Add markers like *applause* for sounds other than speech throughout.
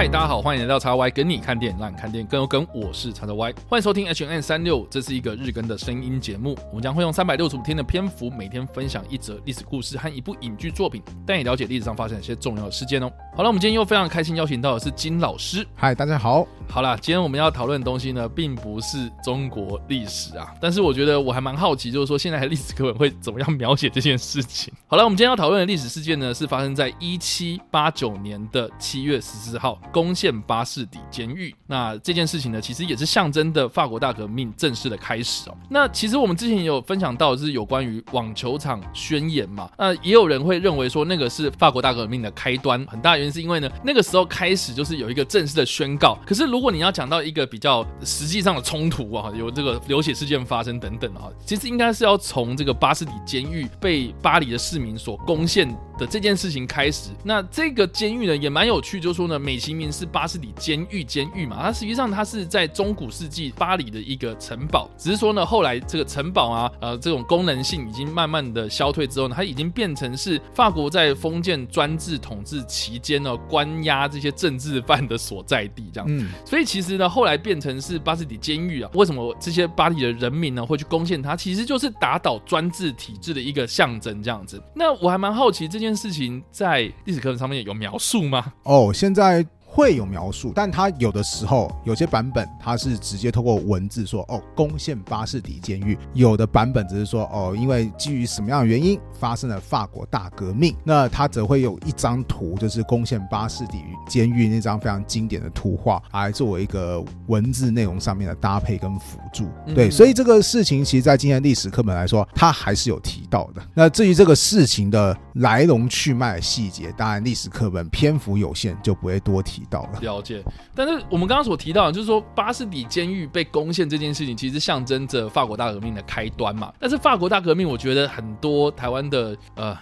嗨，大家好，欢迎来到叉 Y 跟你看电影，让你看电影更有梗。我是叉 Y，欢迎收听 H N 三六，这是一个日更的声音节目。我们将会用三百六十五天的篇幅，每天分享一则历史故事和一部影剧作品，带你了解历史上发生一些重要的事件哦。好了，我们今天又非常开心邀请到的是金老师。嗨，大家好。好了，今天我们要讨论的东西呢，并不是中国历史啊，但是我觉得我还蛮好奇，就是说现在的历史课本会怎么样描写这件事情。好了，我们今天要讨论的历史事件呢，是发生在一七八九年的七月十四号，攻陷巴士底监狱。那这件事情呢，其实也是象征的法国大革命正式的开始哦。那其实我们之前也有分享到，就是有关于网球场宣言嘛？那也有人会认为说，那个是法国大革命的开端。很大原因是因为呢，那个时候开始就是有一个正式的宣告。可是如如果你要讲到一个比较实际上的冲突啊，有这个流血事件发生等等啊，其实应该是要从这个巴士底监狱被巴黎的市民所攻陷的这件事情开始。那这个监狱呢也蛮有趣，就是说呢，美其名是巴士底监狱监狱嘛，它实际上它是在中古世纪巴黎的一个城堡，只是说呢，后来这个城堡啊，呃，这种功能性已经慢慢的消退之后呢，它已经变成是法国在封建专制统治期间呢，关押这些政治犯的所在地，这样。嗯。所以其实呢，后来变成是巴士底监狱啊。为什么这些巴黎的人民呢会去攻陷它？其实就是打倒专制体制的一个象征，这样子。那我还蛮好奇这件件事情在历史课本上面有描述吗？哦，现在。会有描述，但它有的时候有些版本它是直接透过文字说哦攻陷巴士底监狱，有的版本只是说哦因为基于什么样的原因发生了法国大革命，那它则会有一张图，就是攻陷巴士底监狱那张非常经典的图画，来作为一个文字内容上面的搭配跟辅助。对，所以这个事情其实，在今天历史课本来说，它还是有提到的。那至于这个事情的来龙去脉的细节，当然历史课本篇幅有限，就不会多提。提到了了解，但是我们刚刚所提到的，就是说巴士底监狱被攻陷这件事情，其实象征着法国大革命的开端嘛。但是法国大革命，我觉得很多台湾的呃。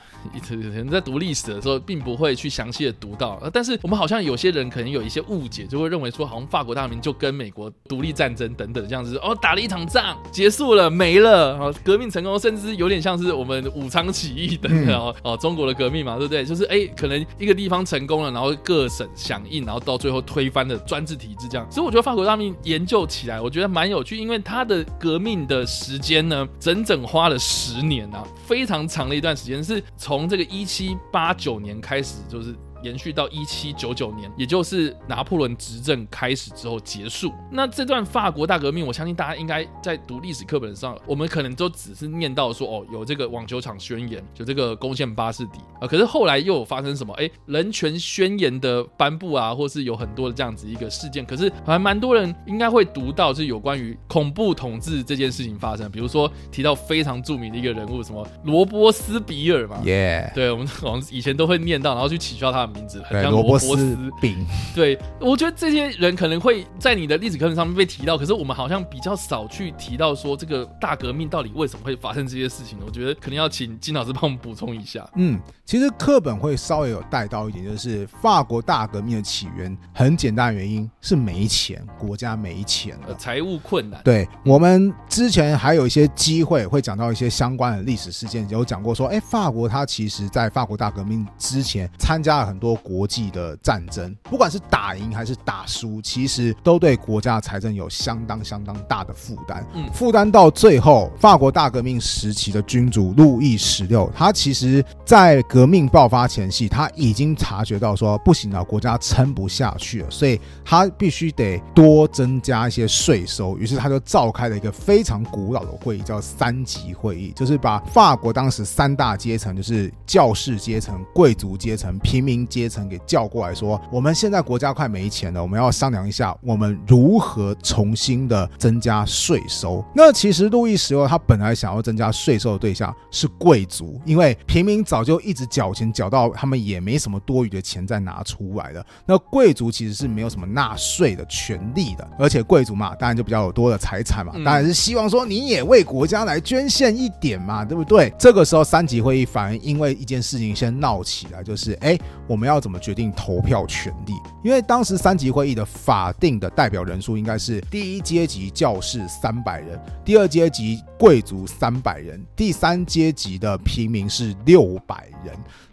可能在读历史的时候，并不会去详细的读到，但是我们好像有些人可能有一些误解，就会认为说，好像法国大革命就跟美国独立战争等等这样子，哦，打了一场仗，结束了，没了，哦，革命成功，甚至有点像是我们武昌起义等等，哦，中国的革命嘛，对不对？就是哎，可能一个地方成功了，然后各省响应，然后到最后推翻的专制体制这样。所以我觉得法国大革命研究起来，我觉得蛮有趣，因为它的革命的时间呢，整整花了十年啊，非常长的一段时间是。从这个一七八九年开始，就是。延续到一七九九年，也就是拿破仑执政开始之后结束。那这段法国大革命，我相信大家应该在读历史课本上，我们可能都只是念到说，哦，有这个网球场宣言，就这个攻陷巴士底啊。可是后来又有发生什么？哎，人权宣言的颁布啊，或是有很多的这样子一个事件。可是还蛮多人应该会读到，是有关于恐怖统治这件事情发生。比如说提到非常著名的一个人物，什么罗波斯比尔嘛，耶，对我们 *laughs* 好像以前都会念到，然后去取笑他。名字对萝卜丝饼，*laughs* 对我觉得这些人可能会在你的历史课本上面被提到，可是我们好像比较少去提到说这个大革命到底为什么会发生这些事情。我觉得可能要请金老师帮我们补充一下。嗯，其实课本会稍微有带到一点，就是法国大革命的起源很简单，原因是没钱，国家没钱了，财务困难。对我们之前还有一些机会会讲到一些相关的历史事件，有讲过说，哎，法国它其实在法国大革命之前参加了很。多国际的战争，不管是打赢还是打输，其实都对国家的财政有相当相当大的负担。嗯，负担到最后，法国大革命时期的君主路易十六，他其实在革命爆发前夕，他已经察觉到说不行了，国家撑不下去了，所以他必须得多增加一些税收。于是他就召开了一个非常古老的会议，叫三级会议，就是把法国当时三大阶层，就是教士阶层、贵族阶层、平民。阶层给叫过来说，我们现在国家快没钱了，我们要商量一下，我们如何重新的增加税收。那其实路易十六他本来想要增加税收的对象是贵族，因为平民早就一直缴钱，缴到他们也没什么多余的钱再拿出来了。那贵族其实是没有什么纳税的权利的，而且贵族嘛，当然就比较有多的财产嘛，当然是希望说你也为国家来捐献一点嘛，对不对？这个时候三级会议反而因为一件事情先闹起来，就是哎我。我们要怎么决定投票权利？因为当时三级会议的法定的代表人数应该是第一阶级教士三百人，第二阶级贵族三百人，第三阶级的平民是六百。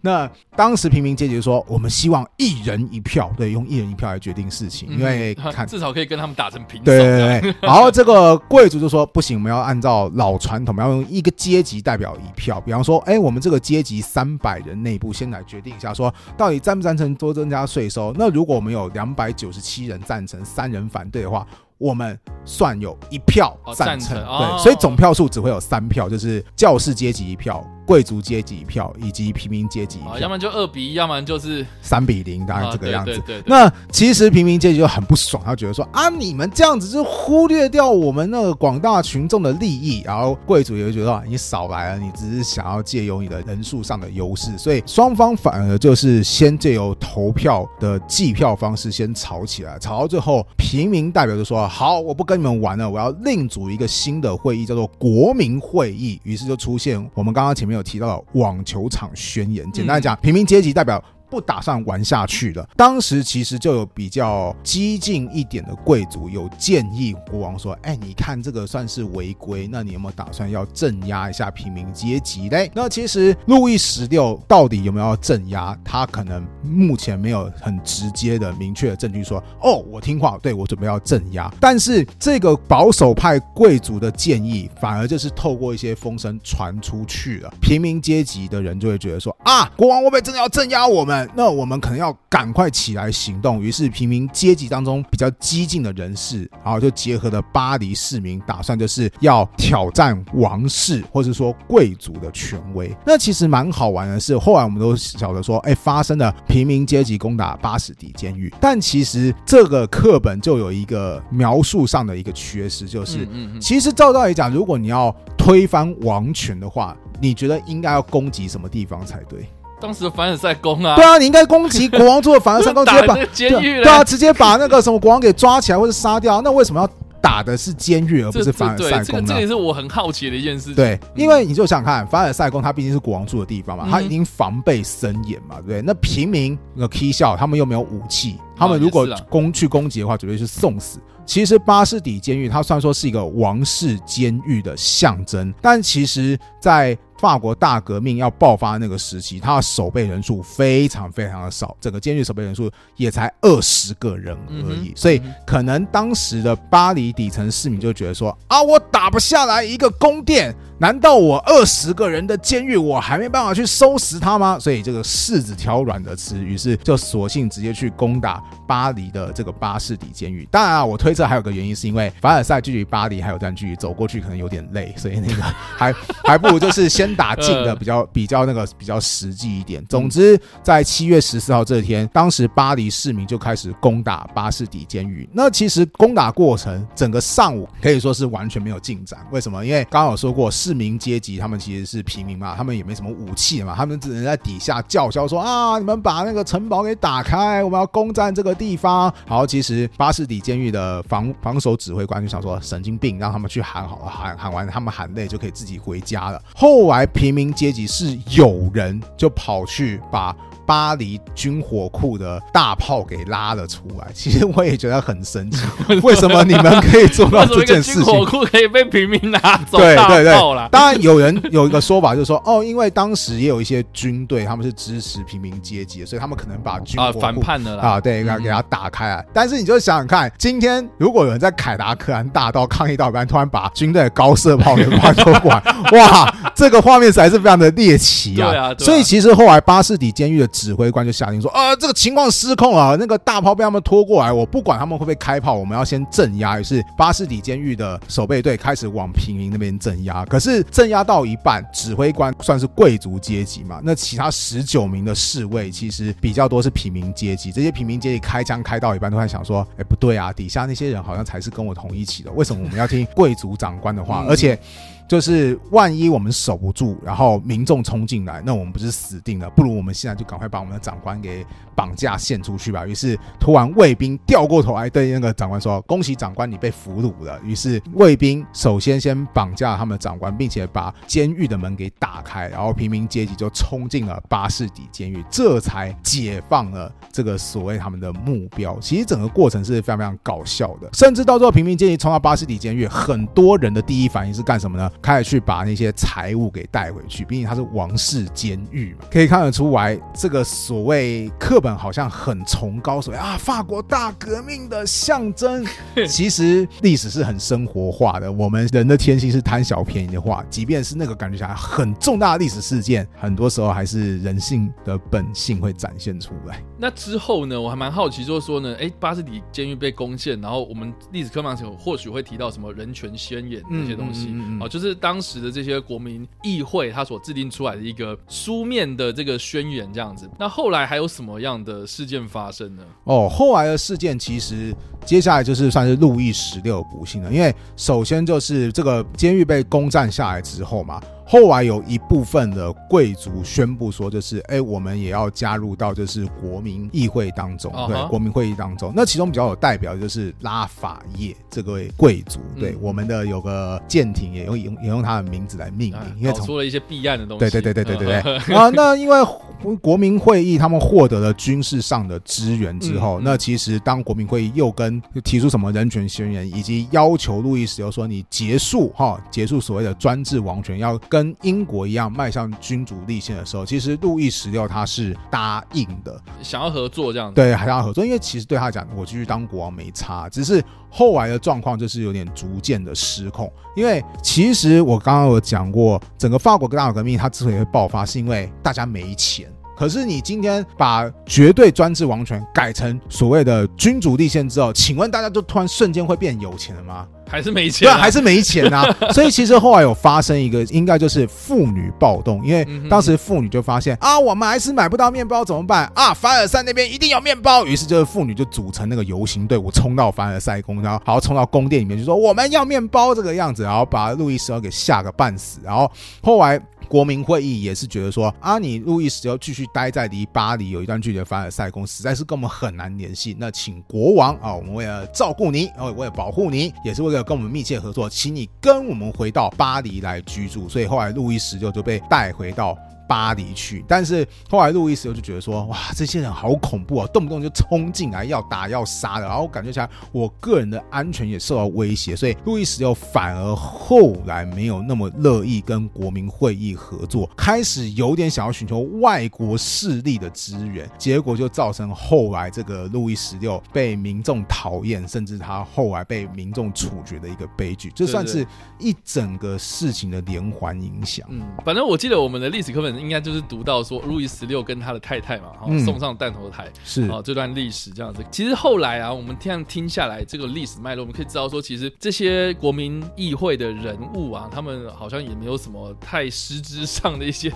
那当时平民阶级说，我们希望一人一票，对，用一人一票来决定事情，因为 *laughs* 看至少可以跟他们打成平手。对对对。然后这个贵族就说不行，我们要按照老传统，我们要用一个阶级代表一票。比方说，哎，我们这个阶级三百人内部先来决定一下，说到底赞不赞成多增加税收？那如果我们有两百九十七人赞成，三人反对的话。我们算有一票赞成，对，所以总票数只会有三票，就是教士阶级一票、贵族阶级一票以及平民阶级一票，要么就二比一，要么就是三比零，大概这个样子。那其实平民阶级就很不爽，他觉得说啊，你们这样子就忽略掉我们那个广大群众的利益，然后贵族也会觉得你少来了，你只是想要借由你的人数上的优势，所以双方反而就是先借由投票的计票方式先吵起来，吵到最后，平民代表就说。好，我不跟你们玩了，我要另组一个新的会议，叫做国民会议。于是就出现我们刚刚前面有提到的网球场宣言。简单讲，平民阶级代表。不打算玩下去了。当时其实就有比较激进一点的贵族有建议国王说：“哎，你看这个算是违规，那你有没有打算要镇压一下平民阶级嘞？”那其实路易十六到底有没有要镇压？他可能目前没有很直接的明确的证据说：“哦，我听话，对我准备要镇压。”但是这个保守派贵族的建议反而就是透过一些风声传出去了，平民阶级的人就会觉得说：“啊，国王会不会真的要镇压我们？”那我们可能要赶快起来行动。于是，平民阶级当中比较激进的人士，然后就结合了巴黎市民，打算就是要挑战王室或者说贵族的权威。那其实蛮好玩的是，后来我们都晓得说，哎，发生了平民阶级攻打巴士底监狱。但其实这个课本就有一个描述上的一个缺失，就是其实照道理讲，如果你要推翻王权的话，你觉得应该要攻击什么地方才对？当时的凡尔赛宫啊，对啊，你应该攻击国王做的凡尔赛宫，*laughs* 直接把监狱，对啊，直接把那个什么国王给抓起来或者杀掉。那为什么要打的是监狱而不是凡尔赛宫呢？这也是我很好奇的一件事。对，因为你就想看凡尔赛宫，它毕竟是国王住的地方嘛，它已经防备森严嘛，对不对？那平民那 K 笑，他们又没有武器，他们如果攻去攻击的话，绝对是送死。其实巴士底监狱，它虽然说是一个王室监狱的象征，但其实在法国大革命要爆发那个时期，他的守备人数非常非常的少，整个监狱守备人数也才二十个人而已。所以可能当时的巴黎底层市民就觉得说：啊，我打不下来一个宫殿，难道我二十个人的监狱我还没办法去收拾他吗？所以这个柿子挑软的吃，于是就索性直接去攻打巴黎的这个巴士底监狱。当然啊，我推测还有个原因是因为凡尔赛距离巴黎还有段距离，走过去可能有点累，所以那个 *laughs* 还还不如就是先。打近的比较比较那个比较实际一点。总之，在七月十四号这天，当时巴黎市民就开始攻打巴士底监狱。那其实攻打过程整个上午可以说是完全没有进展。为什么？因为刚刚有说过，市民阶级他们其实是平民嘛，他们也没什么武器嘛，他们只能在底下叫嚣说啊，你们把那个城堡给打开，我们要攻占这个地方。好，其实巴士底监狱的防防守指挥官就想说神经病，让他们去喊好了，喊喊完他们喊累就可以自己回家了。后来平民阶级是有人就跑去把巴黎军火库的大炮给拉了出来。*laughs* 其实我也觉得很神奇，*laughs* 为什么你们可以做到 *laughs* 这件事情？军火库可以被平民拿走对对对，当然有人有一个说法，就是说哦，因为当时也有一些军队，他们是支持平民阶级，所以他们可能把军火库反叛了啊，对，给给他打开啊。但是你就想想看，今天如果有人在凯达克兰大道抗议到一半，突然把军队的高射炮给关出管，哇，这个画面是。还是非常的猎奇啊，所以其实后来巴士底监狱的指挥官就下令说：“啊，这个情况失控了，那个大炮被他们拖过来，我不管他们会不会开炮，我们要先镇压。”于是巴士底监狱的守备队开始往平民那边镇压。可是镇压到一半，指挥官算是贵族阶级嘛，那其他十九名的侍卫其实比较多是平民阶级。这些平民阶级开枪开到一半，都在想说：“哎，不对啊，底下那些人好像才是跟我同一起的，为什么我们要听贵族长官的话？而且。”就是万一我们守不住，然后民众冲进来，那我们不是死定了？不如我们现在就赶快把我们的长官给绑架献出去吧。于是突然卫兵掉过头来对那个长官说：“恭喜长官，你被俘虏了。”于是卫兵首先先绑架他们的长官，并且把监狱的门给打开，然后平民阶级就冲进了巴士底监狱，这才解放了这个所谓他们的目标。其实整个过程是非常非常搞笑的，甚至到最后平民阶级冲到巴士底监狱，很多人的第一反应是干什么呢？开始去把那些财物给带回去，毕竟它是王室监狱嘛。可以看得出来，这个所谓课本好像很崇高，所谓啊法国大革命的象征。*laughs* 其实历史是很生活化的，我们人的天性是贪小便宜的话，即便是那个感觉起来很重大的历史事件，很多时候还是人性的本性会展现出来。那之后呢？我还蛮好奇，就是说呢，哎，巴士底监狱被攻陷，然后我们历史课堂上或许会提到什么人权宣言这些东西哦，就是是当时的这些国民议会他所制定出来的一个书面的这个宣言这样子。那后来还有什么样的事件发生呢？哦，后来的事件其实接下来就是算是路易十六不幸了，因为首先就是这个监狱被攻占下来之后嘛。后来有一部分的贵族宣布说，就是哎，我们也要加入到就是国民议会当中，对，国民会议当中。那其中比较有代表的就是拉法叶这位贵族，对，我们的有个舰艇也用也用他的名字来命名，因为出了一些避案的东西。对对对对对对对。*laughs* 啊，那因为国民会议他们获得了军事上的支援之后，那其实当国民会议又跟提出什么人权宣言，以及要求路易十六说你结束哈，结束所谓的专制王权，要。跟英国一样迈向君主立宪的时候，其实路易十六他是答应的，想要合作这样子。对，还要合作，因为其实对他讲，我继续当国王没差，只是后来的状况就是有点逐渐的失控。因为其实我刚刚有讲过，整个法国大革命它之所以会爆发，是因为大家没钱。可是你今天把绝对专制王权改成所谓的君主立宪之后，请问大家就突然瞬间会变有钱了吗？还是没钱？对，还是没钱啊！*laughs* 所以其实后来有发生一个，应该就是妇女暴动，因为当时妇女就发现啊，我们还是买不到面包怎么办啊？凡尔赛那边一定有面包，于是就是妇女就组成那个游行队伍，冲到凡尔赛宫，然后好冲到宫殿里面，就说我们要面包这个样子，然后把路易十二给吓个半死，然后后来。国民会议也是觉得说，啊，你路易十六继续待在离巴黎有一段距离的凡尔赛宫，实在是跟我们很难联系。那请国王啊，我们为了照顾你，哦，为了保护你，也是为了跟我们密切合作，请你跟我们回到巴黎来居住。所以后来路易十六就被带回到。巴黎去，但是后来路易十六就觉得说，哇，这些人好恐怖啊，动不动就冲进来要打要杀的，然后感觉起来我个人的安全也受到威胁，所以路易十六反而后来没有那么乐意跟国民会议合作，开始有点想要寻求外国势力的支援，结果就造成后来这个路易十六被民众讨厌，甚至他后来被民众处决的一个悲剧，这算是一整个事情的连环影响。嗯，反正我记得我们的历史课本。应该就是读到说路易十六跟他的太太嘛，然后送上弹头台是啊这段历史这样子。其实后来啊，我们这样听下来这个历史脉络，我们可以知道说，其实这些国民议会的人物啊，他们好像也没有什么太实质上的一些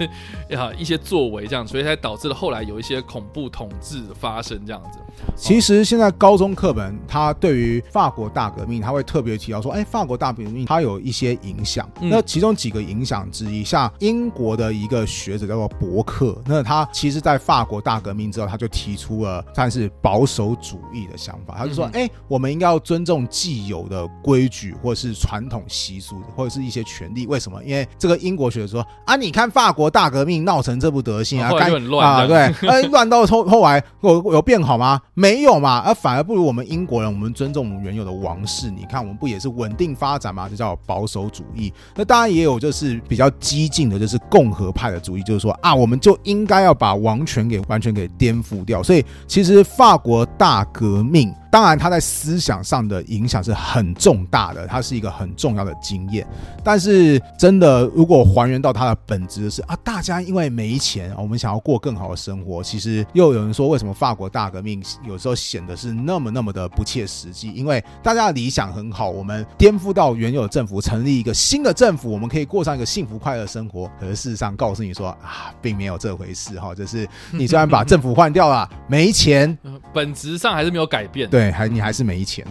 啊一些作为这样，所以才导致了后来有一些恐怖统治的发生这样子。其实现在高中课本它对于法国大革命，它会特别提到说，哎，法国大革命它有一些影响。那其中几个影响之一，像英国的一个学。学者叫做伯克，那他其实，在法国大革命之后，他就提出了算是保守主义的想法。他就说：“哎，我们应该要尊重既有的规矩，或者是传统习俗，或者是一些权利。为什么？因为这个英国学者说啊，你看法国大革命闹成这副德行啊，该啊，对，*laughs* 哎，乱到后后来有有变好吗？没有嘛，而反而不如我们英国人，我们尊重原有的王室。你看，我们不也是稳定发展吗？就叫保守主义。那当然也有，就是比较激进的，就是共和派的主义。”就是说啊，我们就应该要把王权给完全给颠覆掉。所以其实法国大革命。当然，他在思想上的影响是很重大的，它是一个很重要的经验。但是，真的如果还原到它的本质是啊，大家因为没钱，我们想要过更好的生活。其实又有人说，为什么法国大革命有时候显得是那么那么的不切实际？因为大家的理想很好，我们颠覆到原有的政府，成立一个新的政府，我们可以过上一个幸福快乐生活。可是事实上，告诉你说啊，并没有这回事哈，就是 *laughs* 你虽然把政府换掉了，没钱，本质上还是没有改变。对，对还你还是没钱。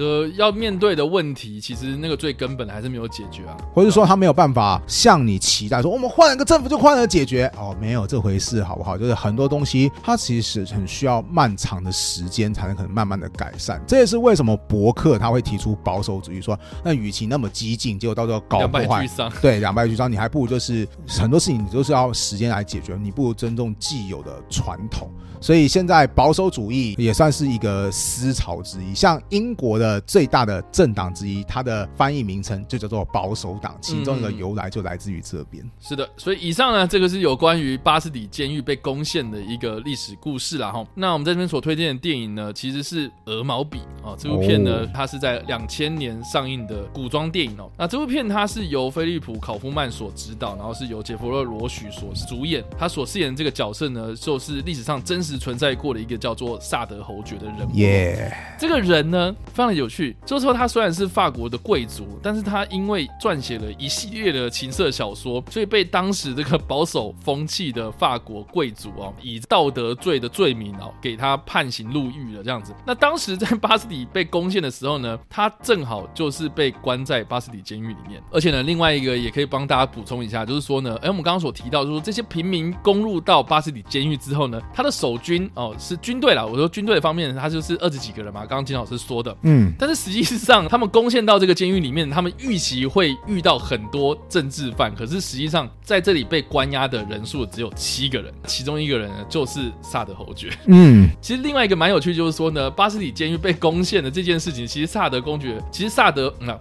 就要面对的问题，其实那个最根本的还是没有解决啊。或者说他没有办法向你期待说我们换了个政府就换了解决哦，没有这回事，好不好？就是很多东西它其实很需要漫长的时间才能可能慢慢的改善。这也是为什么博客他会提出保守主义，说那与其那么激进，结果到最后搞两败破坏俱，伤。对两败俱伤，你还不如就是很多事情你都是要时间来解决，你不如尊重既有的传统。所以现在保守主义也算是一个思潮之一，像英国的最大的政党之一，它的翻译名称就叫做保守党，其中一个由来就来自于这边。是的，所以以上呢，这个是有关于巴士底监狱被攻陷的一个历史故事啦哈。那我们在这边所推荐的电影呢，其实是《鹅毛笔》哦，这部片呢哦，它是在两千年上映的古装电影哦。那这部片它是由菲利普·考夫曼所执导，然后是由杰弗勒·罗许所主演。他所饰演的这个角色呢，就是历史上真实存在过的一个叫做萨德侯爵的人物。耶、这个人呢，非常的有趣，就是说他虽然是法国的贵族，但是他因为撰写了一系列的情色小说，所以被当时这个保守风气的法国贵族哦，以道德罪的罪名哦，给他判刑入狱了这样子。那当时在巴斯底被攻陷的时候呢，他正好就是被关在巴斯底监狱里面。而且呢，另外一个也可以帮大家补充一下，就是说呢，哎，我们刚刚所提到，就是说这些平民攻入到巴斯底监狱之后呢，他的守军哦是军队啦，我说军队方面，他就是二十几个人嘛，刚刚金老师说的。嗯，但是实际上，他们攻陷到这个监狱里面，他们预期会遇到很多政治犯，可是实际上在这里被关押的人数只有七个人，其中一个人呢就是萨德侯爵。嗯，其实另外一个蛮有趣，就是说呢，巴斯底监狱被攻陷的这件事情，其实萨德公爵，其实萨德，嗯、啊，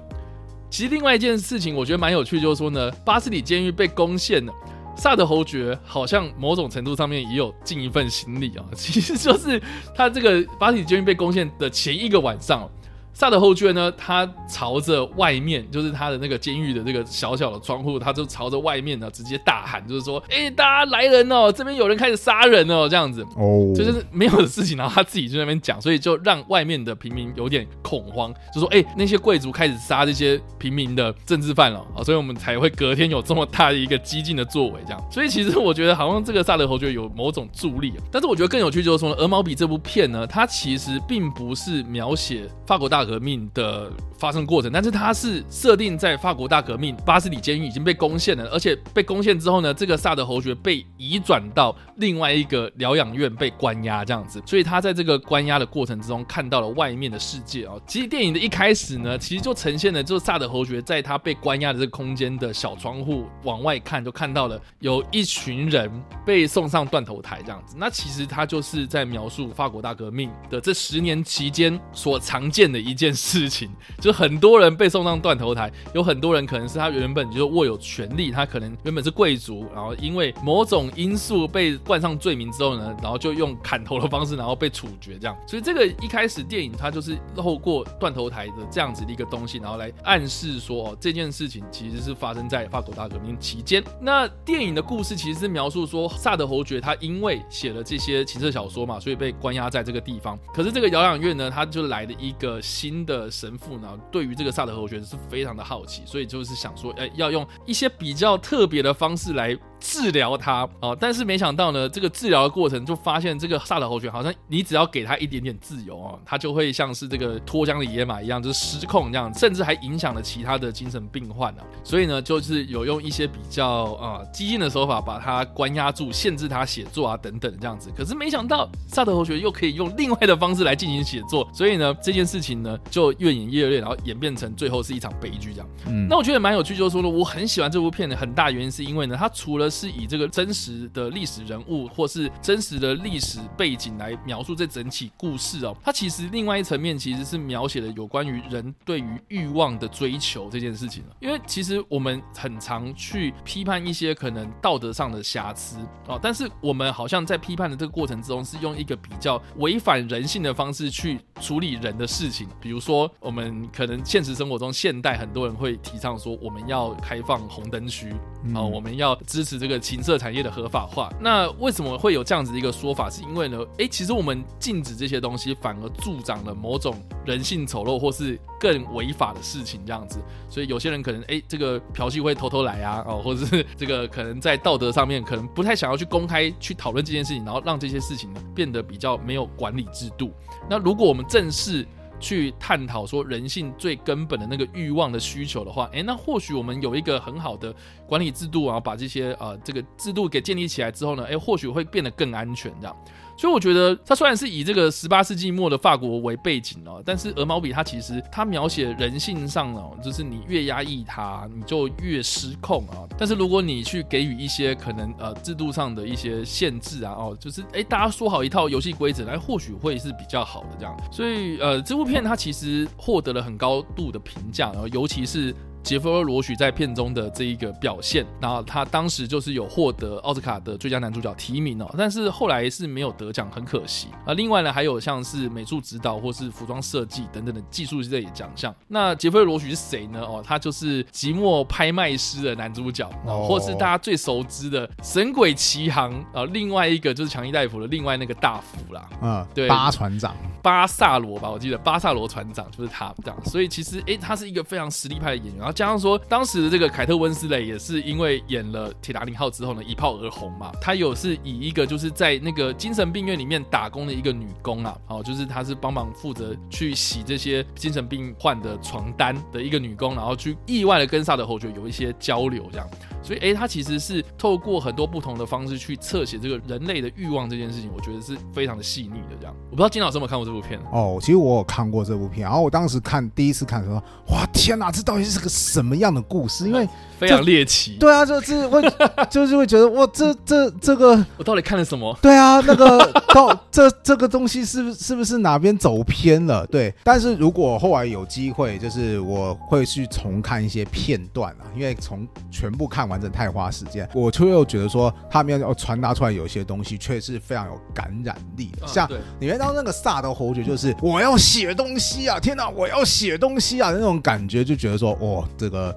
其实另外一件事情，我觉得蛮有趣，就是说呢，巴斯底监狱被攻陷了。萨德侯爵好像某种程度上面也有尽一份心力啊，其实就是他这个巴斯底监狱被攻陷的前一个晚上，萨德侯爵呢，他朝着外面，就是他的那个监狱的这个小小的窗户，他就朝着外面呢直接大喊，就是说：“哎、大家来人哦，这边有人开始杀人哦，这样子。”哦，就是没有的事情，然后他自己就在那边讲，所以就让外面的平民有点恐慌，就说：“哎、那些贵族开始杀这些平民的政治犯了啊！”所以我们才会隔天有这么大的一个激进的作为，这样。所以其实我觉得好像这个萨德侯爵有某种助力，但是我觉得更有趣就是说呢，《鹅毛笔》这部片呢，它其实并不是描写法国大大革命的发生过程，但是它是设定在法国大革命巴斯底监狱已经被攻陷了，而且被攻陷之后呢，这个萨德侯爵被移转到另外一个疗养院被关押这样子，所以他在这个关押的过程之中看到了外面的世界啊、其实电影的一开始呢，其实就呈现了就是萨德侯爵在他被关押的这个空间的小窗户往外看，就看到了有一群人被送上断头台这样子。那其实他就是在描述法国大革命的这十年期间所常见的一件事情，就很多人被送上断头台，有很多人可能是他原本就握有权力，他可能原本是贵族，然后因为某种因素被冠上罪名之后呢，然后就用砍头的方式，然后被处决这样。所以这个一开始电影它就是透过断头台的这样子的一个东西，然后来暗示说哦这件事情其实是发生在法国大革命期间。那电影的故事其实是描述说萨德侯爵他因为写了这些情色小说嘛，所以被关押在这个地方。可是这个疗养院呢，他就来了一个新的神父呢，对于这个萨德侯爵是非常的好奇，所以就是想说，哎，要用一些比较特别的方式来治疗他哦。但是没想到呢，这个治疗的过程就发现这个萨德侯爵好像你只要给他一点点自由哦，他就会像是这个脱缰的野马一样，就是失控这样，甚至还影响了其他的精神病患啊。所以呢，就是有用一些比较啊、激进的手法把他关押住，限制他写作啊等等这样子。可是没想到萨德侯爵又可以用另外的方式来进行写作，所以呢，这件事情呢就越演越烈，然后演变成最后是一场悲剧这样。嗯那我觉得蛮有趣，就是说呢，我很喜欢这部片的很大原因是因为呢，它除了是以这个真实的历史人物或是真实的历史背景来描述这整起故事哦，它其实另外一层面其实是描写了有关于人对于欲望的追求这件事情了。因为其实我们很常去批判一些可能道德上的瑕疵哦，但是我们好像在批判的这个过程之中是用一个比较违反人性的方式去处理人的事情，比如说我们可能现实生活中现代很多人会提倡说我们要开放红灯区啊、我们要支持这个情色产业的合法化。那为什么会有这样子的一个说法？是因为呢，诶，其实我们禁止这些东西，反而助长了某种人性丑陋或是更违法的事情，这样子。所以有些人可能诶，这个嫖妓会偷偷来啊，哦，*laughs* 或者是这个可能在道德上面可能不太想要去公开去讨论这件事情，然后让这些事情呢变得比较没有管理制度。那如果我们正式去探讨说人性最根本的那个欲望的需求的话，诶，那或许我们有一个很好的管理制度啊，把这些呃这个制度给建立起来之后呢，诶，或许会变得更安全这样。所以我觉得，它虽然是以这个十八世纪末的法国为背景哦，但是鹅毛笔它其实它描写人性上哦，就是你越压抑它，你就越失控啊。但是如果你去给予一些可能呃制度上的一些限制啊，哦，就是哎大家说好一套游戏规则，来或许会是比较好的这样。所以呃这部片它其实获得了很高度的评价，然后尤其是。杰弗·罗许在片中的这一个表现，然后他当时就是有获得奥斯卡的最佳男主角提名哦，但是后来是没有得奖，很可惜啊。另外呢，还有像是美术指导或是服装设计等等的技术类奖项。那杰弗·罗许是谁呢？哦，他就是《寂寞拍卖师》的男主角，哦或是大家最熟知的《神鬼奇航》啊，另外一个就是强尼戴夫的另外那个大副啦，嗯，对，巴船长巴萨罗吧，我记得巴萨罗船长就是他这样。所以其实哎，他是一个非常实力派的演员。加上说，当时的这个凯特温斯雷也是因为演了《铁达尼号》之后呢，一炮而红嘛。她有是以一个就是在那个精神病院里面打工的一个女工啊，哦，就是她是帮忙负责去洗这些精神病患的床单的一个女工，然后去意外的跟萨德侯爵有一些交流这样。所以，哎，她其实是透过很多不同的方式去侧写这个人类的欲望这件事情，我觉得是非常的细腻的这样。我不知道金老师有没有看过这部片哦，其实我有看过这部片，然后我当时看第一次看的时候，哇，天哪，这到底是个什么样的故事？因为非常猎奇，对啊，就是会 *laughs* 就是会觉得哇，这这这个 *laughs* 我到底看了什么？对啊，那个到这这个东西是不是不是哪边走偏了？对，但是如果后来有机会，就是我会去重看一些片段啊，因为从全部看完整太花时间，我却又觉得说他们要传达出来有些东西，却是非常有感染力的。像里面当那个萨德侯爵，就是我要写东西啊，天哪，我要写东西啊，那种感觉就觉得说，哇，这个。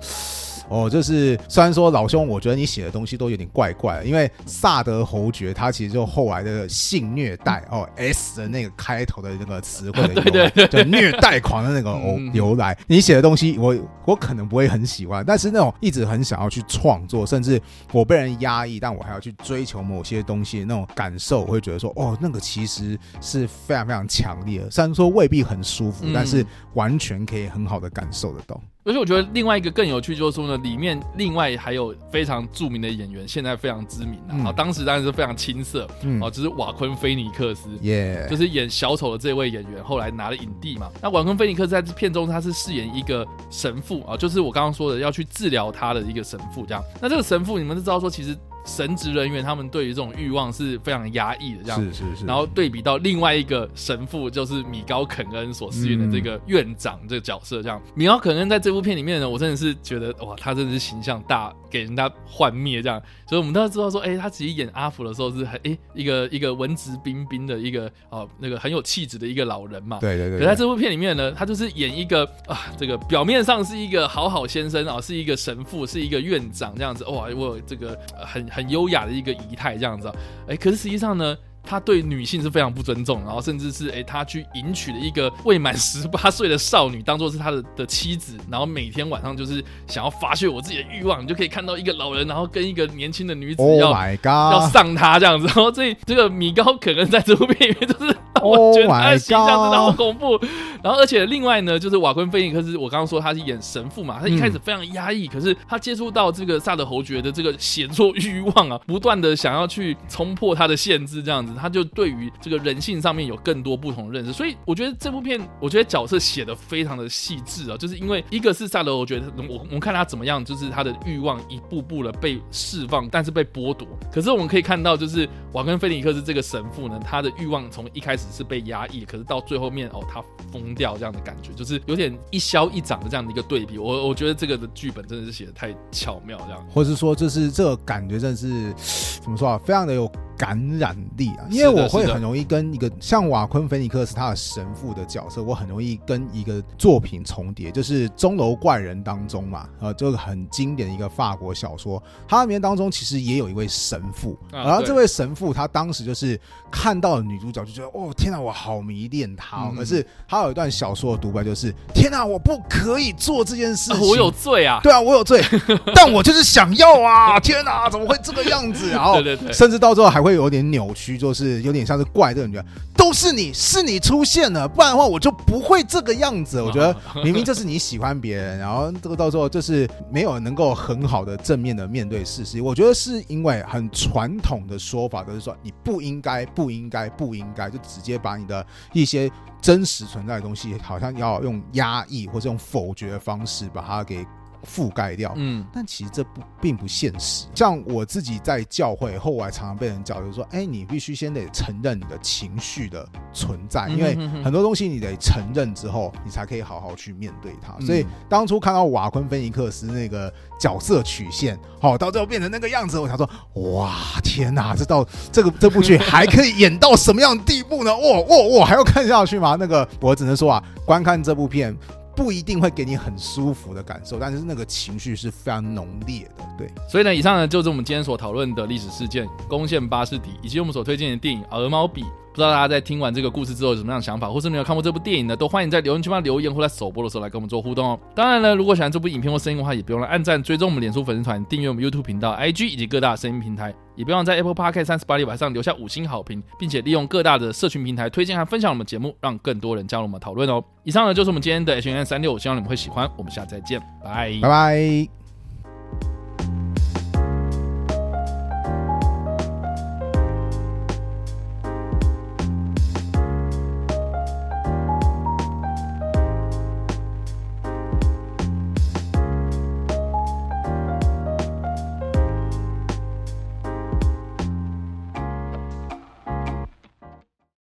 哦，就是虽然说老兄，我觉得你写的东西都有点怪怪的，因为萨德侯爵他其实就后来的性虐待哦，S 的那个开头的那个词汇的 *laughs* 由来，就虐待狂的那个哦由来。你写的东西，我我可能不会很喜欢，但是那种一直很想要去创作，甚至我被人压抑，但我还要去追求某些东西那种感受，我会觉得说，哦，那个其实是非常非常强烈的。虽然说未必很舒服，但是完全可以很好的感受得到。而且我觉得另外一个更有趣就是说呢，里面另外还有非常著名的演员，现在非常知名的啊，当时当然是非常青涩哦，就是瓦昆菲尼克斯，耶，就是演小丑的这位演员，后来拿了影帝嘛。那瓦昆菲尼克斯在这片中他是饰演一个神父啊，就是我刚刚说的要去治疗他的一个神父这样。那这个神父你们都知道说其实。神职人员他们对于这种欲望是非常压抑的，这样是是是。然后对比到另外一个神父，就是米高肯恩所饰演的这个院长这个角色，这样米高肯恩在这部片里面呢，我真的是觉得哇，他真的是形象大给人家幻灭这样。所以我们都知道说，哎，他其实演阿福的时候是很哎一个一个文质彬彬的一个哦那个很有气质的一个老人嘛。对对对。可在这部片里面呢，他就是演一个啊这个表面上是一个好好先生啊，是一个神父，是一个院长这样子。哇，我这个很。很优雅的一个仪态，这样子，哎，可是实际上呢，他对女性是非常不尊重，然后甚至是哎，他去迎娶了一个未满十八岁的少女，当做是他的的妻子，然后每天晚上就是想要发泄我自己的欲望，你就可以看到一个老人，然后跟一个年轻的女子要要上他这样子，然后这这个米高可能在这部片里面就是。我觉得他的形象真的好恐怖，然后而且另外呢，就是瓦昆菲尼克斯，我刚刚说他是演神父嘛，他一开始非常压抑，可是他接触到这个萨德侯爵的这个写作欲望啊，不断的想要去冲破他的限制，这样子，他就对于这个人性上面有更多不同的认识，所以我觉得这部片，我觉得角色写的非常的细致啊，就是因为一个是萨德侯爵，我我们看他怎么样，就是他的欲望一步步的被释放，但是被剥夺，可是我们可以看到，就是瓦昆菲尼克斯这个神父呢，他的欲望从一开始。是被压抑，可是到最后面哦，他疯掉这样的感觉，就是有点一消一长的这样的一个对比。我我觉得这个的剧本真的是写的太巧妙，这样，或者是说，就是这个感觉真的是怎么说啊，非常的有。感染力啊，因为我会很容易跟一个像瓦昆菲尼克斯他的神父的角色，我很容易跟一个作品重叠，就是《钟楼怪人》当中嘛，呃，这个很经典的一个法国小说，它里面当中其实也有一位神父，然后这位神父他当时就是看到了女主角就觉得哦天哪，我好迷恋她，可是他有一段小说的独白就是天哪，我不可以做这件事情，我有罪啊，对啊，我有罪，*laughs* 但我就是想要啊，天哪，怎么会这个样子？*laughs* 然后甚至到最后还会。会有点扭曲，就是有点像是怪这个女人，都是你是你出现了，不然的话我就不会这个样子。*laughs* 我觉得明明就是你喜欢别人，然后这个到时候就是没有能够很好的正面的面对事实。我觉得是因为很传统的说法都是说你不应该、不应该、不应该，就直接把你的一些真实存在的东西，好像要用压抑或者用否决的方式把它给。覆盖掉，嗯，但其实这不并不现实。像我自己在教会后来常常被人教，育说，哎，你必须先得承认你的情绪的存在，因为很多东西你得承认之后，你才可以好好去面对它。所以当初看到瓦昆菲尼克斯那个角色曲线，好，到最后变成那个样子，我想说，哇，天哪，这到这个这部剧还可以演到什么样的地步呢？哇哇哇，还要看下去吗？那个我只能说啊，观看这部片。不一定会给你很舒服的感受，但是那个情绪是非常浓烈的。对，所以呢，以上呢就是我们今天所讨论的历史事件——攻陷巴士底，以及我们所推荐的电影《鹅毛笔》。不知道大家在听完这个故事之后有什么样的想法，或是你有看过这部电影呢？都欢迎在留言区帮留言，或在首播的时候来跟我们做互动哦。当然呢，如果喜欢这部影片或声音的话，也不用来按赞、追踪我们脸书粉丝团、订阅我们 YouTube 频道、IG 以及各大声音平台，也别忘在 Apple Podcast 三十八里晚上留下五星好评，并且利用各大的社群平台推荐和分享我们节目，让更多人加入我们讨论哦。以上呢就是我们今天的 H N 三六，希望你们会喜欢。我们下次再见，拜拜拜。